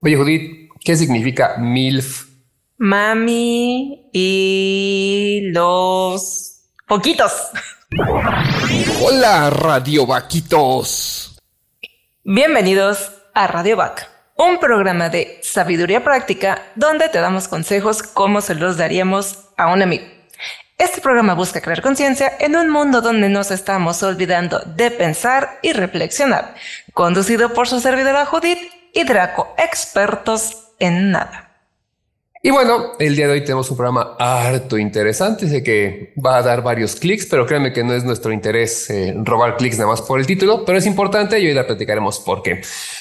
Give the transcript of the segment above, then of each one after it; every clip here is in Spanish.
Oye, Judith, ¿qué significa MILF? Mami y los poquitos. Hola, Radio Vaquitos. Bienvenidos a Radio Vac, un programa de sabiduría práctica donde te damos consejos como se los daríamos a un amigo. Este programa busca crear conciencia en un mundo donde nos estamos olvidando de pensar y reflexionar, conducido por su servidora Judith y Draco, expertos en nada. Y bueno, el día de hoy tenemos un programa harto interesante, sé que va a dar varios clics, pero créanme que no es nuestro interés eh, robar clics nada más por el título, pero es importante y hoy la platicaremos por qué.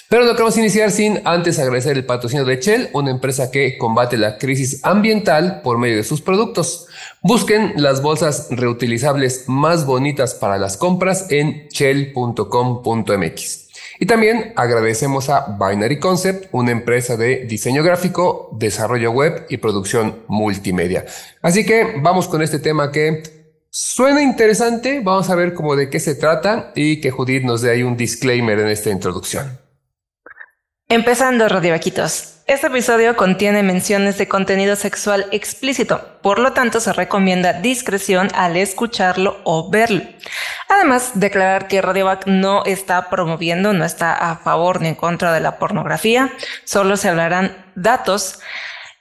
Pero no queremos iniciar sin antes agradecer el patrocinio de Shell, una empresa que combate la crisis ambiental por medio de sus productos. Busquen las bolsas reutilizables más bonitas para las compras en shell.com.mx. Y también agradecemos a Binary Concept, una empresa de diseño gráfico, desarrollo web y producción multimedia. Así que vamos con este tema que suena interesante. Vamos a ver cómo de qué se trata y que Judith nos dé ahí un disclaimer en esta introducción. Empezando, Vaquitos. Este episodio contiene menciones de contenido sexual explícito, por lo tanto se recomienda discreción al escucharlo o verlo. Además, declarar que Radiovac no está promoviendo, no está a favor ni en contra de la pornografía, solo se hablarán datos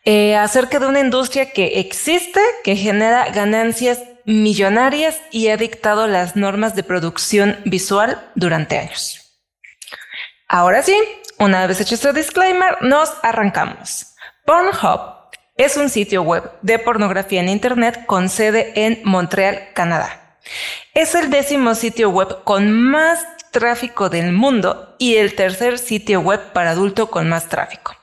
eh, acerca de una industria que existe, que genera ganancias millonarias y ha dictado las normas de producción visual durante años. Ahora sí, una vez hecho este disclaimer, nos arrancamos. Pornhub es un sitio web de pornografía en Internet con sede en Montreal, Canadá. Es el décimo sitio web con más tráfico del mundo y el tercer sitio web para adulto con más tráfico.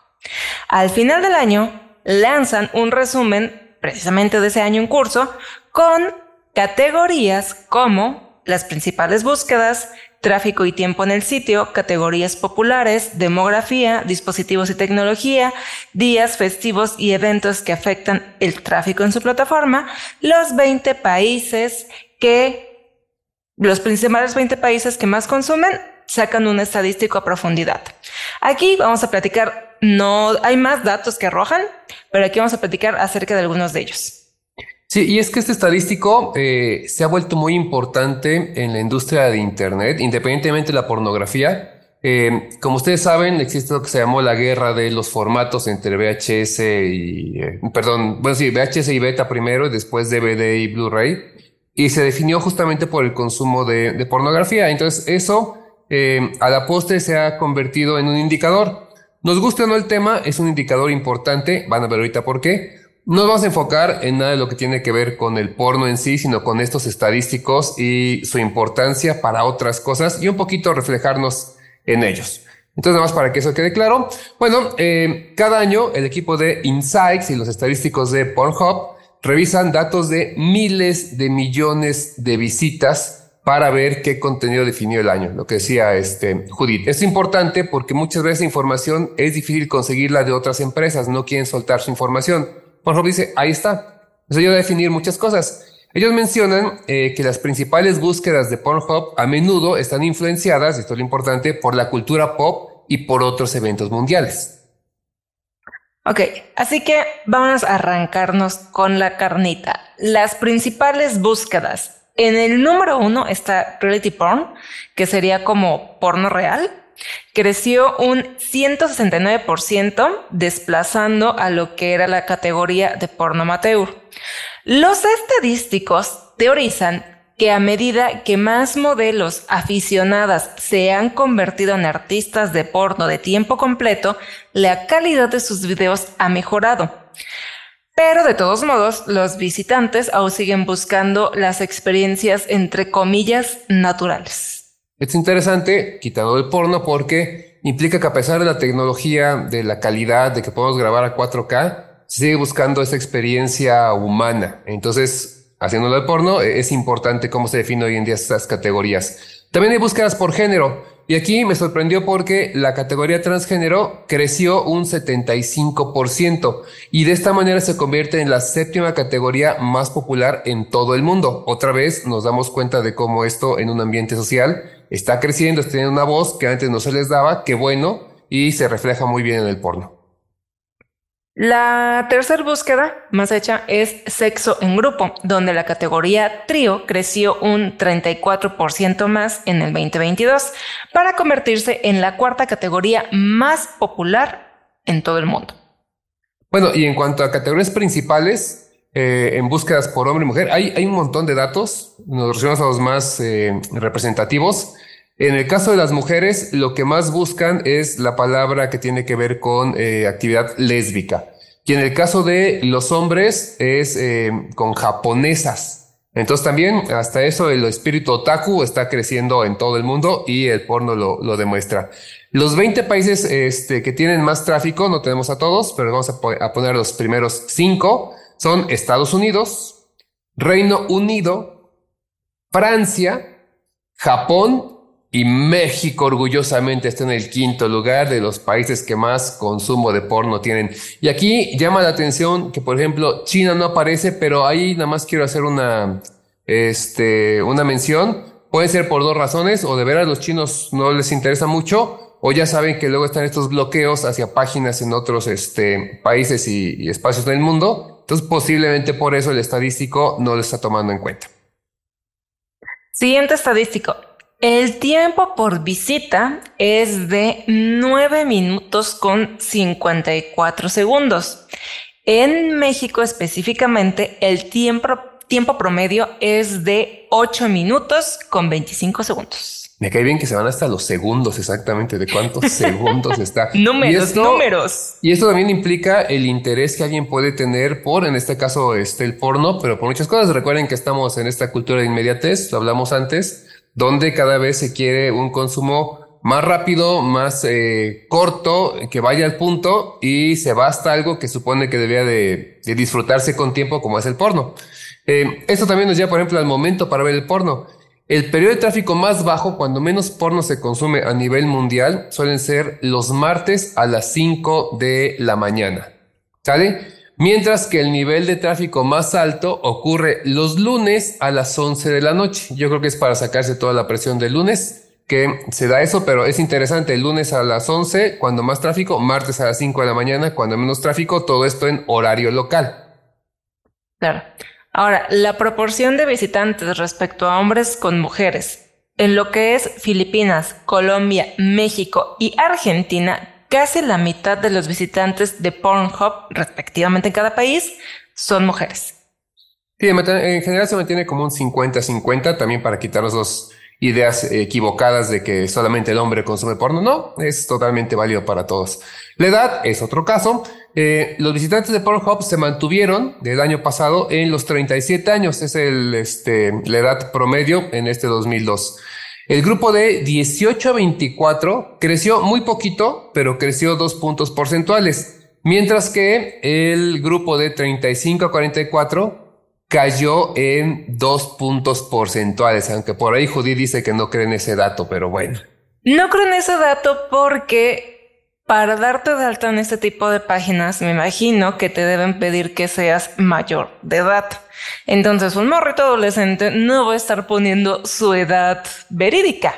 Al final del año, lanzan un resumen precisamente de ese año en curso con categorías como las principales búsquedas, tráfico y tiempo en el sitio, categorías populares, demografía, dispositivos y tecnología, días festivos y eventos que afectan el tráfico en su plataforma, los 20 países que, los principales 20 países que más consumen, sacan un estadístico a profundidad. Aquí vamos a platicar, no hay más datos que arrojan, pero aquí vamos a platicar acerca de algunos de ellos. Sí, y es que este estadístico eh, se ha vuelto muy importante en la industria de Internet, independientemente de la pornografía. Eh, como ustedes saben, existe lo que se llamó la guerra de los formatos entre VHS y, eh, perdón, bueno, sí, VHS y beta primero, y después DVD y Blu-ray, y se definió justamente por el consumo de, de pornografía. Entonces, eso a la postre se ha convertido en un indicador. Nos guste o no el tema, es un indicador importante, van a ver ahorita por qué no vamos a enfocar en nada de lo que tiene que ver con el porno en sí, sino con estos estadísticos y su importancia para otras cosas y un poquito reflejarnos en ellos. Entonces, nada más para que eso quede claro. Bueno, eh, cada año el equipo de Insights y los estadísticos de Pornhub revisan datos de miles de millones de visitas para ver qué contenido definió el año, lo que decía este Judith. Es importante porque muchas veces información es difícil conseguirla de otras empresas, no quieren soltar su información. Pornhub dice, ahí está. Eso ayuda a definir muchas cosas. Ellos mencionan eh, que las principales búsquedas de Pornhub a menudo están influenciadas, esto es lo importante, por la cultura pop y por otros eventos mundiales. Ok, así que vamos a arrancarnos con la carnita. Las principales búsquedas. En el número uno está reality porn, que sería como porno real creció un 169% desplazando a lo que era la categoría de porno amateur. Los estadísticos teorizan que a medida que más modelos aficionadas se han convertido en artistas de porno de tiempo completo, la calidad de sus videos ha mejorado. Pero de todos modos, los visitantes aún siguen buscando las experiencias entre comillas naturales. Es interesante, quitando el porno, porque implica que a pesar de la tecnología, de la calidad, de que podemos grabar a 4K, se sigue buscando esa experiencia humana. Entonces, haciéndolo de porno, e-, es importante cómo se define hoy en día estas categorías. También hay búsquedas por género. Y aquí me sorprendió porque la categoría transgénero creció un 75% y de esta manera se convierte en la séptima categoría más popular en todo el mundo. Otra vez nos damos cuenta de cómo esto en un ambiente social está creciendo, está teniendo una voz que antes no se les daba, qué bueno, y se refleja muy bien en el porno. La tercera búsqueda más hecha es sexo en grupo, donde la categoría trío creció un 34% más en el 2022 para convertirse en la cuarta categoría más popular en todo el mundo. Bueno, y en cuanto a categorías principales, eh, en búsquedas por hombre y mujer, hay, hay un montón de datos, nos referimos a los más eh, representativos. En el caso de las mujeres, lo que más buscan es la palabra que tiene que ver con eh, actividad lésbica. Y en el caso de los hombres es con japonesas. Entonces también hasta eso el espíritu otaku está creciendo en todo el mundo y el porno lo, lo demuestra. Los 20 países este, que tienen más tráfico, no tenemos a todos, pero vamos a poner los primeros cinco, son Estados Unidos, Reino Unido, Francia, Japón y México orgullosamente está en el quinto lugar de los países que más consumo de porno tienen. Y aquí llama la atención que, por ejemplo, China no aparece, pero ahí nada más quiero hacer una, este, una mención. Puede ser por dos razones, o de veras los chinos no les interesa mucho, o ya saben que luego están estos bloqueos hacia páginas en otros este, países y, y espacios del mundo. Entonces, posiblemente por eso el estadístico no lo está tomando en cuenta. Siguiente estadístico. El tiempo por visita es de 9 minutos con 54 segundos. En México específicamente, el tiempo, tiempo promedio es de 8 minutos con 25 segundos. Me cae bien que se van hasta los segundos exactamente, de cuántos segundos está. números, números. Y esto también implica el interés que alguien puede tener por, en este caso, este, el porno, pero por muchas cosas. Recuerden que estamos en esta cultura de inmediatez, lo hablamos antes donde cada vez se quiere un consumo más rápido, más eh, corto, que vaya al punto y se basta algo que supone que debía de, disfrutarse con tiempo como es el porno. Eh, esto también nos lleva, por ejemplo, al momento para ver el porno. El periodo de tráfico más bajo, cuando menos porno se consume a nivel mundial, suelen ser los martes a las 5 de la mañana. ¿Sale? Mientras que el nivel de tráfico más alto ocurre los lunes a las 11 de la noche. Yo creo que es para sacarse toda la presión del lunes que se da eso, pero es interesante. El lunes a las 11, cuando más tráfico, martes a las 5 de la mañana, cuando menos tráfico, todo esto en horario local. Claro. Ahora, la proporción de visitantes respecto a hombres con mujeres en lo que es Filipinas, Colombia, México y Argentina casi la mitad de los visitantes de Pornhub, respectivamente en cada país, son mujeres. Sí, en general se mantiene como un 50-50, también para quitarnos las ideas equivocadas de que solamente el hombre consume porno. No, es totalmente válido para todos. La edad es otro caso. Eh, los visitantes de Pornhub se mantuvieron del año pasado en los 37 años. Es el, este, la edad promedio en este 2002. El grupo de 18 a 24 creció muy poquito, pero creció dos puntos porcentuales, mientras que el grupo de 35 a 44 cayó en dos puntos porcentuales, aunque por ahí Judy dice que no cree en ese dato, pero bueno. No creo en ese dato porque para darte de alta en este tipo de páginas, me imagino que te deben pedir que seas mayor de edad. Entonces, un morrito adolescente no va a estar poniendo su edad verídica.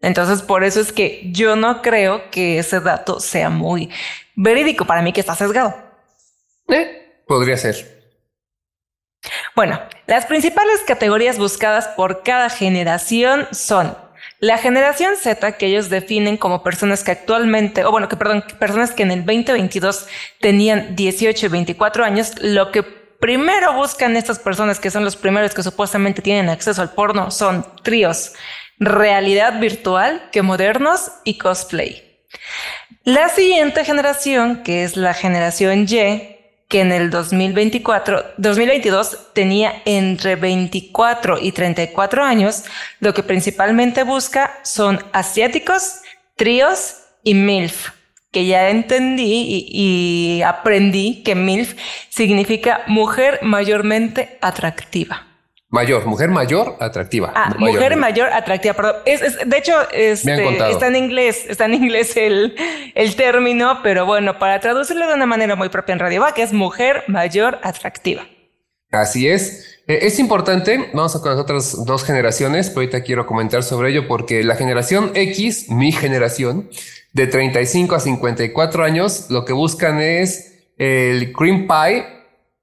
Entonces, por eso es que yo no creo que ese dato sea muy verídico. Para mí que está sesgado. Eh, podría ser. Bueno, las principales categorías buscadas por cada generación son la generación Z, que ellos definen como personas que actualmente, o bueno, que perdón, personas que en el 2022 tenían 18 y 24 años, lo que primero buscan estas personas, que son los primeros que supuestamente tienen acceso al porno, son tríos, realidad virtual, que modernos y cosplay. La siguiente generación, que es la generación Y, que en el 2024, 2022 tenía entre 24 y 34 años, lo que principalmente busca son asiáticos, tríos y MILF, que ya entendí y aprendí que MILF significa mujer mayormente atractiva. Mayor, mujer mayor atractiva. Ah, mujer mayor, atractiva, perdón. Es, de hecho, este, está en inglés, está en inglés el, el, término, pero bueno, para traducirlo de una manera muy propia en Radio Va, que es mujer mayor atractiva. Así es. Eh, es importante, vamos a con las otras dos generaciones, pero ahorita quiero comentar sobre ello porque la generación X, mi generación, de 35 a 54 años, lo que buscan es el cream pie.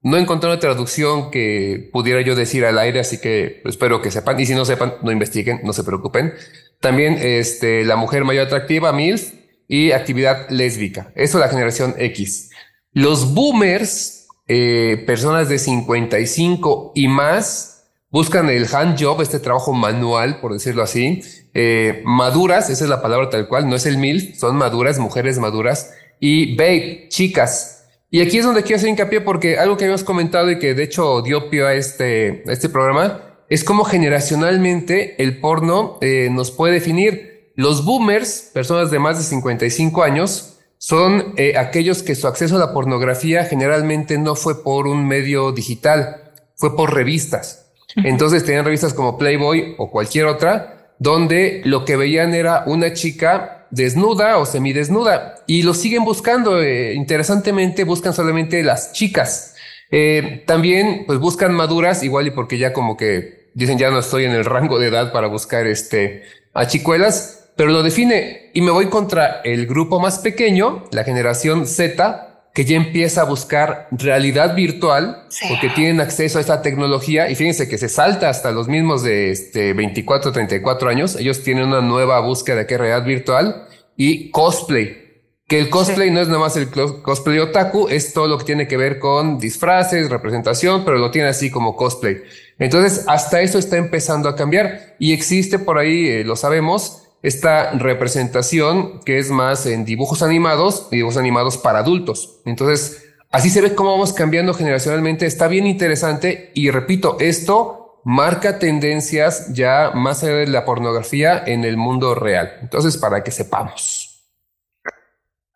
No encontré una traducción que pudiera yo decir al aire, así que espero que sepan. Y si no sepan, no investiguen, no se preocupen. También este, la mujer mayor atractiva, MILF, y actividad lésbica. Eso es la generación X. Los boomers, eh, personas de 55 y más, buscan el hand job, este trabajo manual, por decirlo así, eh, maduras, esa es la palabra tal cual, no es el mil, son maduras, mujeres maduras, y babe, chicas. Y aquí es donde quiero hacer hincapié porque algo que habíamos comentado y que de hecho dio pie a este, este programa es cómo generacionalmente el porno eh, nos puede definir. Los boomers, personas de más de 55 años, son eh, aquellos que su acceso a la pornografía generalmente no fue por un medio digital, fue por revistas. Entonces tenían revistas como Playboy o cualquier otra, donde lo que veían era una chica desnuda o semidesnuda y lo siguen buscando. Eh, interesantemente, buscan solamente las chicas. Eh, también, pues buscan maduras, igual y porque ya como que dicen ya no estoy en el rango de edad para buscar este a chicuelas, pero lo define y me voy contra el grupo más pequeño, la generación Z, que ya empieza a buscar realidad virtual porque tienen acceso a esta tecnología y fíjense que se salta hasta los mismos de este 24, 34 años. Ellos tienen una nueva búsqueda de qué realidad virtual y cosplay. Que el cosplay no es nada más el cosplay otaku, es todo lo que tiene que ver con disfraces, representación, pero lo tiene así como cosplay. Entonces, hasta eso está empezando a cambiar y existe por ahí, eh, lo sabemos, esta representación que es más en dibujos animados, dibujos animados para adultos. Entonces, así se ve cómo vamos cambiando generacionalmente. Está bien interesante y repito, esto marca tendencias ya más allá de la pornografía en el mundo real. Entonces, para que sepamos.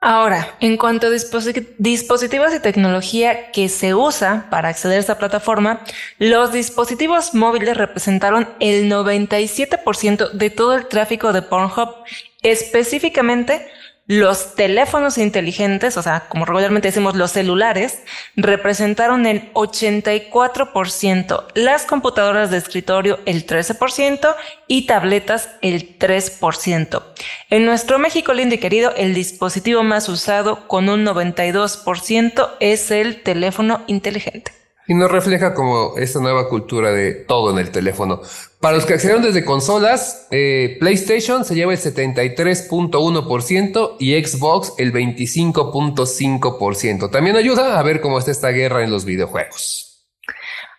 Ahora, en cuanto a dispositivos y tecnología que se usa para acceder a esta plataforma, los dispositivos móviles representaron el 97% de todo el tráfico de Pornhub, específicamente los teléfonos inteligentes, o sea, como regularmente decimos los celulares, representaron el 84%, las computadoras de escritorio el 13% y tabletas el 3%. En nuestro México lindo y querido, el dispositivo más usado con un 92% es el teléfono inteligente. Y nos refleja como esta nueva cultura de todo en el teléfono. Para los que accedieron desde consolas, eh, PlayStation se lleva el 73.1% y Xbox el 25.5%. También ayuda a ver cómo está esta guerra en los videojuegos.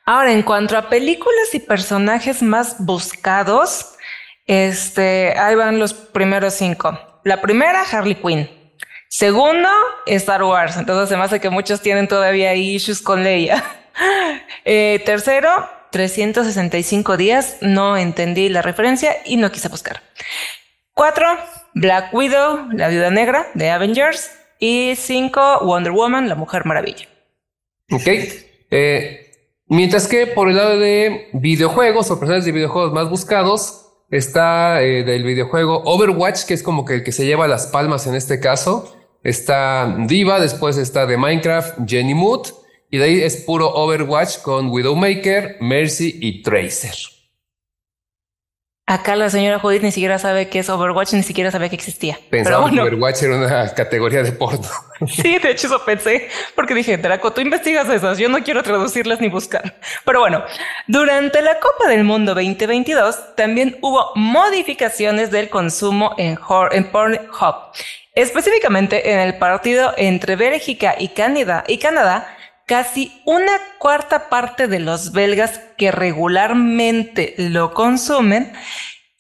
Ahora, en cuanto a películas y personajes más buscados, este, ahí van los primeros cinco. La primera, Harley Quinn. Segundo, Star Wars. Entonces me hace que muchos tienen todavía issues con Leia. Eh, tercero, 365 días. No entendí la referencia y no quise buscar. Cuatro, Black Widow, la viuda negra de Avengers. Y cinco, Wonder Woman, la mujer maravilla. Ok. Eh, mientras que por el lado de videojuegos o personajes de videojuegos más buscados, está eh, del videojuego Overwatch, que es como que el que se lleva las palmas en este caso. Está Diva, después está de Minecraft, Jenny Mood. Y de ahí es puro Overwatch con Widowmaker, Mercy y Tracer. Acá la señora Judith ni siquiera sabe qué es Overwatch, ni siquiera sabía que existía. Pensaba que Overwatch era una categoría de porno. Sí, de hecho eso pensé, porque dije, Draco, tú investigas esas, yo no quiero traducirlas ni buscar. Pero bueno, durante la Copa del Mundo 2022 también hubo modificaciones del consumo en, en Pornhub. Específicamente en el partido entre Bélgica y Canadá, y Canadá casi una cuarta parte de los belgas que regularmente lo consumen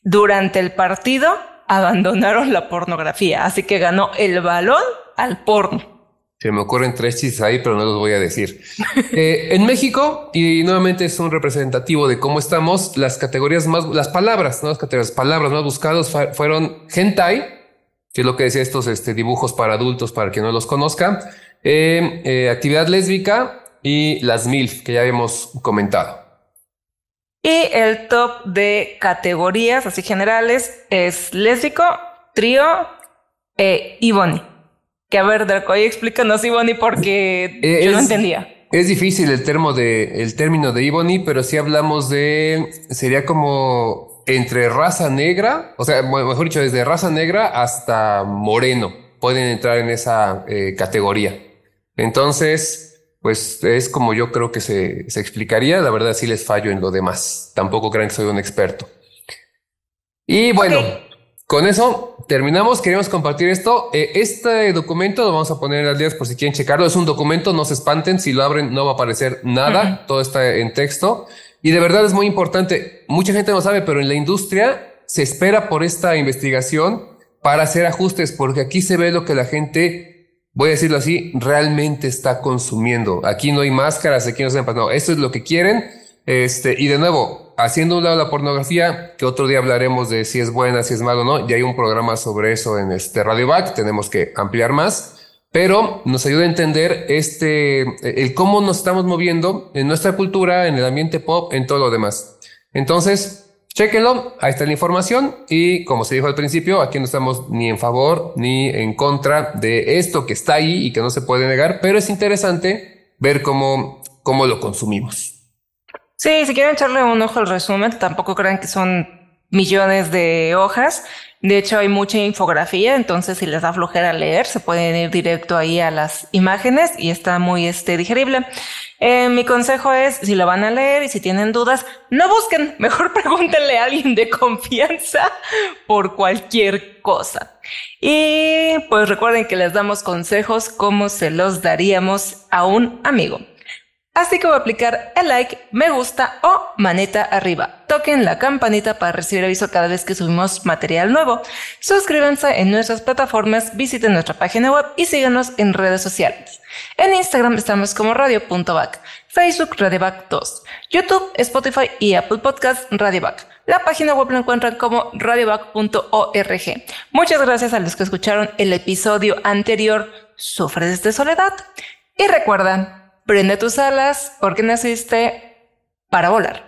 durante el partido abandonaron la pornografía, así que ganó el balón al porno. Se me ocurren tres chistes ahí, pero no los voy a decir. Eh, en México, y nuevamente es un representativo de cómo estamos, las categorías más, las palabras, ¿no? las categorías, palabras más buscadas fueron hentai, que es lo que decía estos este, dibujos para adultos, para quien no los conozca, eh, actividad lésbica y las MILF que ya habíamos comentado. Y el top de categorías así generales es lésbico, trío e Ivoni. Que a ver, Draco, ahí explícanos Ivoni porque eh, yo no entendía. Es difícil el, termo de, el término de Ebony, pero si hablamos de, sería como entre raza negra, o sea, mejor dicho, desde raza negra hasta moreno, pueden entrar en esa eh, categoría. Entonces, pues es como yo creo que se, se explicaría. La verdad sí les fallo en lo demás. Tampoco crean que soy un experto. Y bueno, con eso terminamos. Queremos compartir esto. Eh, este documento lo vamos a poner en las líneas por si quieren checarlo. Es un documento, no se espanten. Si lo abren, no va a aparecer nada. Todo está en texto. Y de verdad es muy importante. Mucha gente no sabe, pero en la industria se espera por esta investigación para hacer ajustes, porque aquí se ve lo que la gente, voy a decirlo así, realmente está consumiendo. Aquí no hay máscaras, aquí no se no, esto es lo que quieren. Este, y de nuevo, haciendo un lado la pornografía, que otro día hablaremos de si es buena, si es malo o no, ya hay un programa sobre eso en este Radio Back, tenemos que ampliar más, pero nos ayuda a entender este, el cómo nos estamos moviendo en nuestra cultura, en el ambiente pop, en todo lo demás. Entonces, Chequenlo, ahí está la información y como se dijo al principio, aquí no estamos ni en favor ni en contra de esto que está ahí y que no se puede negar, pero es interesante ver cómo, cómo lo consumimos. Sí, si quieren echarle un ojo al resumen, tampoco crean que son millones de hojas. De hecho, hay mucha infografía, entonces si les da flojera leer, se pueden ir directo ahí a las imágenes y está muy este, digerible. Eh, mi consejo es, si lo van a leer y si tienen dudas, no busquen, mejor pregúntenle a alguien de confianza por cualquier cosa. Y pues recuerden que les damos consejos como se los daríamos a un amigo. Así a aplicar el like, me gusta o manita arriba. Toquen la campanita para recibir aviso cada vez que subimos material nuevo. Suscríbanse en nuestras plataformas, visiten nuestra página web y síganos en redes sociales. En Instagram estamos como radio.back, Facebook radioback 2, YouTube, Spotify y Apple Podcast radioback. La página web la encuentran como radioback.org. Muchas gracias a los que escucharon el episodio anterior Sufres de soledad. Y recuerda, Prende tus alas porque naciste para volar.